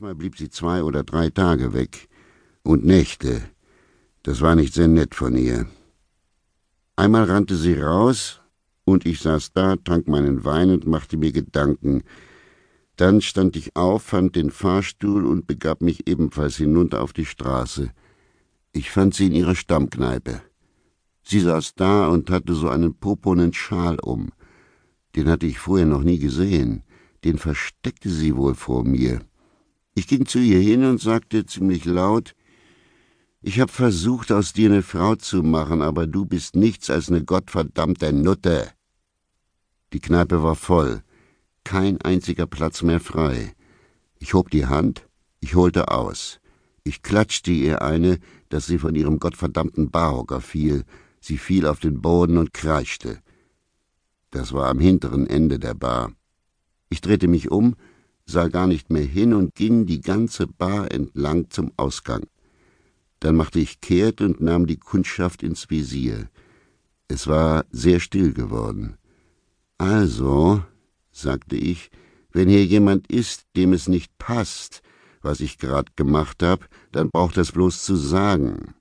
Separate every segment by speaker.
Speaker 1: Manchmal blieb sie zwei oder drei Tage weg. Und Nächte. Das war nicht sehr nett von ihr. Einmal rannte sie raus, und ich saß da, trank meinen Wein und machte mir Gedanken. Dann stand ich auf, fand den Fahrstuhl und begab mich ebenfalls hinunter auf die Straße. Ich fand sie in ihrer Stammkneipe. Sie saß da und hatte so einen poponen Schal um. Den hatte ich vorher noch nie gesehen. Den versteckte sie wohl vor mir. Ich ging zu ihr hin und sagte ziemlich laut, ich hab versucht, aus dir eine Frau zu machen, aber du bist nichts als eine gottverdammte Nutte. Die Kneipe war voll, kein einziger Platz mehr frei. Ich hob die Hand, ich holte aus. Ich klatschte ihr eine, dass sie von ihrem gottverdammten Barhocker fiel. Sie fiel auf den Boden und kreischte. Das war am hinteren Ende der Bar. Ich drehte mich um, sah gar nicht mehr hin und ging die ganze Bar entlang zum Ausgang. Dann machte ich kehrt und nahm die Kundschaft ins Visier. Es war sehr still geworden. Also, sagte ich, wenn hier jemand ist, dem es nicht passt, was ich grad gemacht hab, dann braucht er's bloß zu sagen.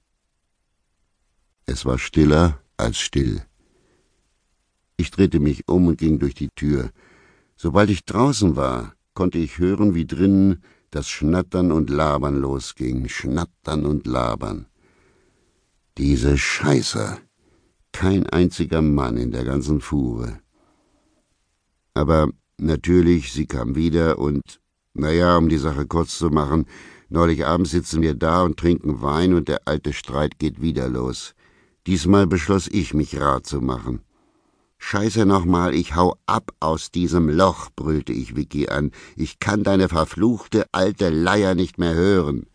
Speaker 1: Es war stiller als still. Ich drehte mich um und ging durch die Tür. Sobald ich draußen war, konnte ich hören, wie drinnen das Schnattern und Labern losging, Schnattern und Labern. Diese Scheißer. Kein einziger Mann in der ganzen Fuhre. Aber natürlich, sie kam wieder und, naja, um die Sache kurz zu machen, neulich abends sitzen wir da und trinken Wein und der alte Streit geht wieder los. Diesmal beschloss ich, mich rat zu machen. Scheiße nochmal, ich hau ab aus diesem Loch, brüllte ich Vicky an. Ich kann deine verfluchte alte Leier nicht mehr hören.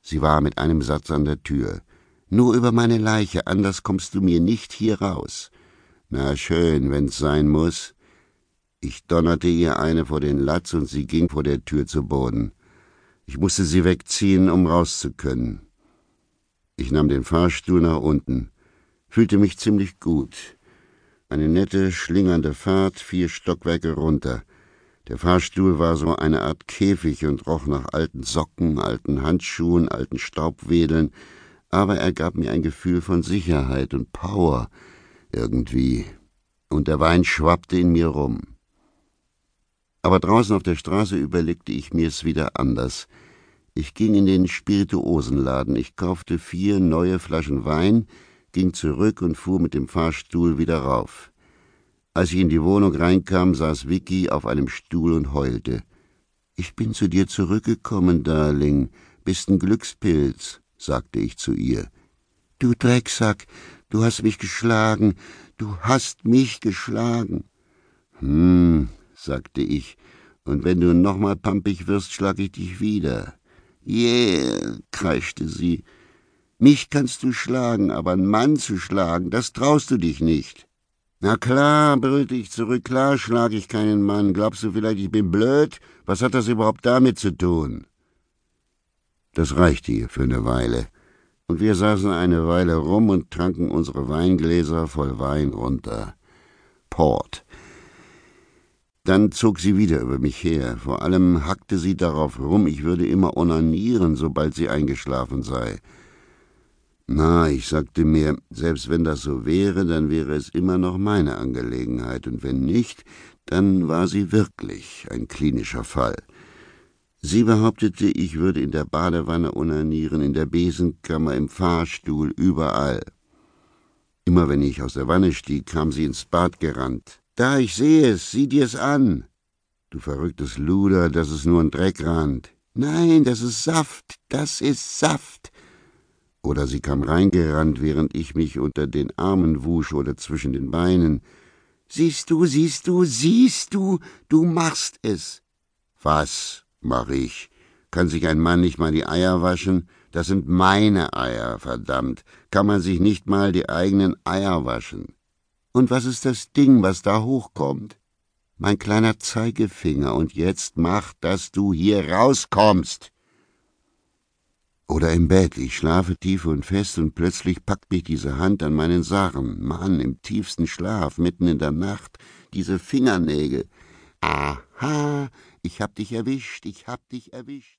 Speaker 1: Sie war mit einem Satz an der Tür. Nur über meine Leiche, anders kommst du mir nicht hier raus. Na schön, wenn's sein muss. Ich donnerte ihr eine vor den Latz und sie ging vor der Tür zu Boden. Ich musste sie wegziehen, um raus zu können. Ich nahm den Fahrstuhl nach unten, fühlte mich ziemlich gut. Eine nette, schlingernde Fahrt, vier Stockwerke runter. Der Fahrstuhl war so eine Art Käfig und roch nach alten Socken, alten Handschuhen, alten Staubwedeln, aber er gab mir ein Gefühl von Sicherheit und Power irgendwie, und der Wein schwappte in mir rum. Aber draußen auf der Straße überlegte ich mir's wieder anders. Ich ging in den Spirituosenladen, ich kaufte vier neue Flaschen Wein, ging zurück und fuhr mit dem Fahrstuhl wieder rauf. Als ich in die Wohnung reinkam, saß Vicky auf einem Stuhl und heulte. Ich bin zu dir zurückgekommen, Darling. Bist ein Glückspilz, sagte ich zu ihr. Du Drecksack, du hast mich geschlagen, du hast mich geschlagen. Hm, sagte ich, und wenn du nochmal pampig wirst, schlag ich dich wieder. Yeah, kreischte sie. Mich kannst du schlagen, aber einen Mann zu schlagen, das traust du dich nicht. Na klar, brüllte ich zurück, klar schlag ich keinen Mann. Glaubst du vielleicht, ich bin blöd? Was hat das überhaupt damit zu tun? Das reichte ihr für eine Weile, und wir saßen eine Weile rum und tranken unsere Weingläser voll Wein runter. Port. Dann zog sie wieder über mich her. Vor allem hackte sie darauf rum, ich würde immer onanieren, sobald sie eingeschlafen sei. Na, ich sagte mir, selbst wenn das so wäre, dann wäre es immer noch meine Angelegenheit, und wenn nicht, dann war sie wirklich ein klinischer Fall. Sie behauptete, ich würde in der Badewanne onanieren, in der Besenkammer, im Fahrstuhl, überall. Immer wenn ich aus der Wanne stieg, kam sie ins Bad gerannt. Da, ich sehe es, sieh dir's an. Du verrücktes Luder, das ist nur ein Dreckrand. Nein, das ist Saft, das ist Saft oder sie kam reingerannt, während ich mich unter den Armen wusch oder zwischen den Beinen. Siehst du, siehst du, siehst du, du machst es. Was mach ich? Kann sich ein Mann nicht mal die Eier waschen? Das sind meine Eier, verdammt. Kann man sich nicht mal die eigenen Eier waschen? Und was ist das Ding, was da hochkommt? Mein kleiner Zeigefinger, und jetzt mach, dass du hier rauskommst. Oder im Bett, ich schlafe tief und fest und plötzlich packt mich diese Hand an meinen Sarren. Mann, im tiefsten Schlaf, mitten in der Nacht, diese Fingernägel. Aha, ich hab dich erwischt, ich hab dich erwischt.